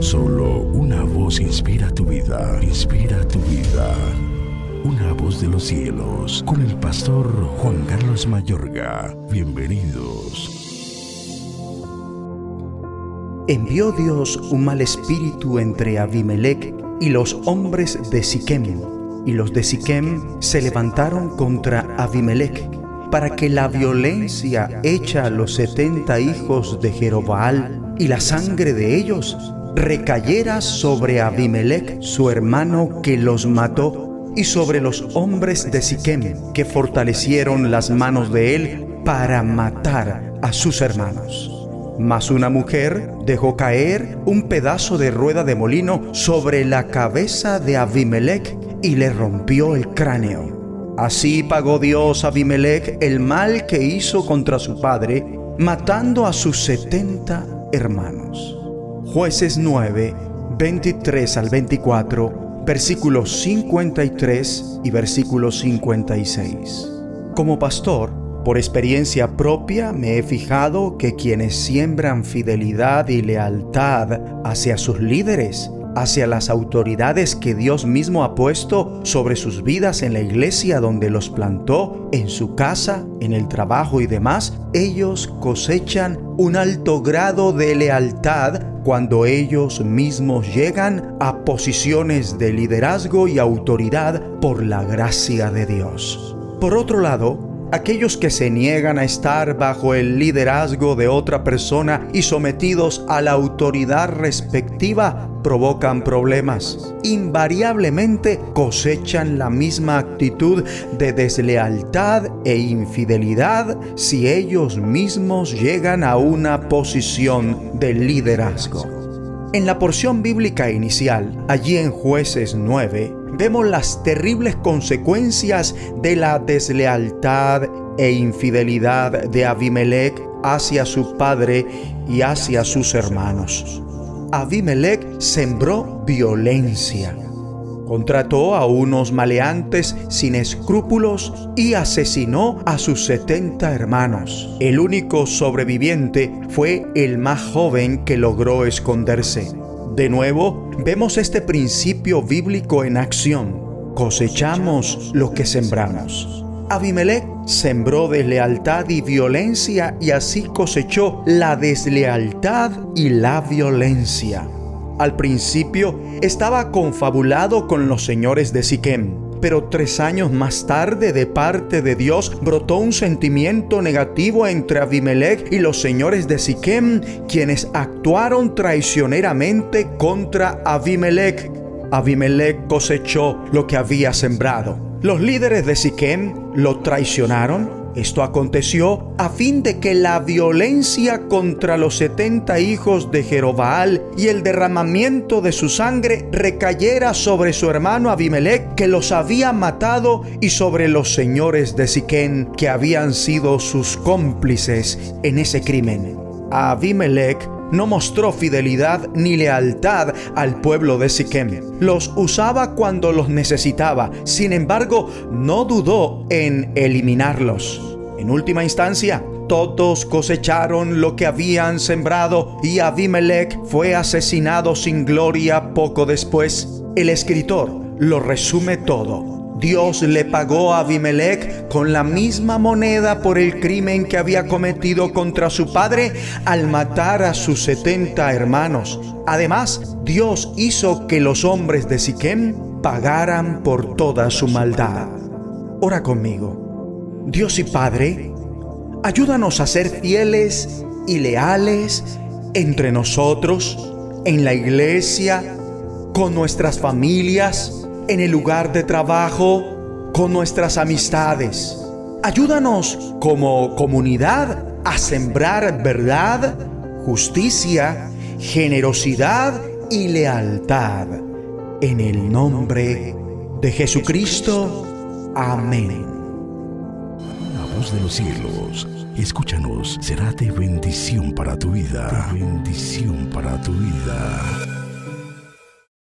Solo una voz inspira tu vida, inspira tu vida. Una voz de los cielos, con el pastor Juan Carlos Mayorga. Bienvenidos. Envió Dios un mal espíritu entre Abimelech y los hombres de Siquem, y los de Siquem se levantaron contra Abimelech para que la violencia hecha a los setenta hijos de Jerobaal y la sangre de ellos recayera sobre Abimelech, su hermano, que los mató, y sobre los hombres de Siquem, que fortalecieron las manos de él para matar a sus hermanos. Mas una mujer dejó caer un pedazo de rueda de molino sobre la cabeza de Abimelech y le rompió el cráneo. Así pagó Dios a Abimelech el mal que hizo contra su padre, matando a sus setenta hermanos. Jueces 9, 23 al 24, versículos 53 y versículos 56. Como pastor, por experiencia propia me he fijado que quienes siembran fidelidad y lealtad hacia sus líderes hacia las autoridades que Dios mismo ha puesto sobre sus vidas en la iglesia donde los plantó, en su casa, en el trabajo y demás, ellos cosechan un alto grado de lealtad cuando ellos mismos llegan a posiciones de liderazgo y autoridad por la gracia de Dios. Por otro lado, Aquellos que se niegan a estar bajo el liderazgo de otra persona y sometidos a la autoridad respectiva provocan problemas. Invariablemente cosechan la misma actitud de deslealtad e infidelidad si ellos mismos llegan a una posición de liderazgo. En la porción bíblica inicial, allí en jueces 9, vemos las terribles consecuencias de la deslealtad e infidelidad de Abimelech hacia su padre y hacia sus hermanos. Abimelech sembró violencia. Contrató a unos maleantes sin escrúpulos y asesinó a sus setenta hermanos. El único sobreviviente fue el más joven que logró esconderse. De nuevo, vemos este principio bíblico en acción. Cosechamos lo que sembramos. Abimelech sembró deslealtad y violencia y así cosechó la deslealtad y la violencia. Al principio estaba confabulado con los señores de Siquem, pero tres años más tarde de parte de Dios brotó un sentimiento negativo entre Abimelech y los señores de Siquem, quienes actuaron traicioneramente contra Abimelech. Abimelech cosechó lo que había sembrado. Los líderes de Siquem lo traicionaron esto aconteció a fin de que la violencia contra los setenta hijos de Jerobaal y el derramamiento de su sangre recayera sobre su hermano Abimelech, que los había matado, y sobre los señores de Siquén, que habían sido sus cómplices en ese crimen. Abimelech no mostró fidelidad ni lealtad al pueblo de Siquem. Los usaba cuando los necesitaba, sin embargo, no dudó en eliminarlos. En última instancia, todos cosecharon lo que habían sembrado y Abimelech fue asesinado sin gloria poco después. El escritor lo resume todo Dios le pagó a Abimelech con la misma moneda por el crimen que había cometido contra su padre al matar a sus setenta hermanos. Además, Dios hizo que los hombres de Siquem pagaran por toda su maldad. Ora conmigo. Dios y Padre, ayúdanos a ser fieles y leales entre nosotros, en la iglesia, con nuestras familias, en el lugar de trabajo, con nuestras amistades. Ayúdanos como comunidad a sembrar verdad, justicia, generosidad y lealtad. En el nombre de Jesucristo. Amén. La voz de los cielos, escúchanos, será de bendición para tu vida. bendición para tu vida.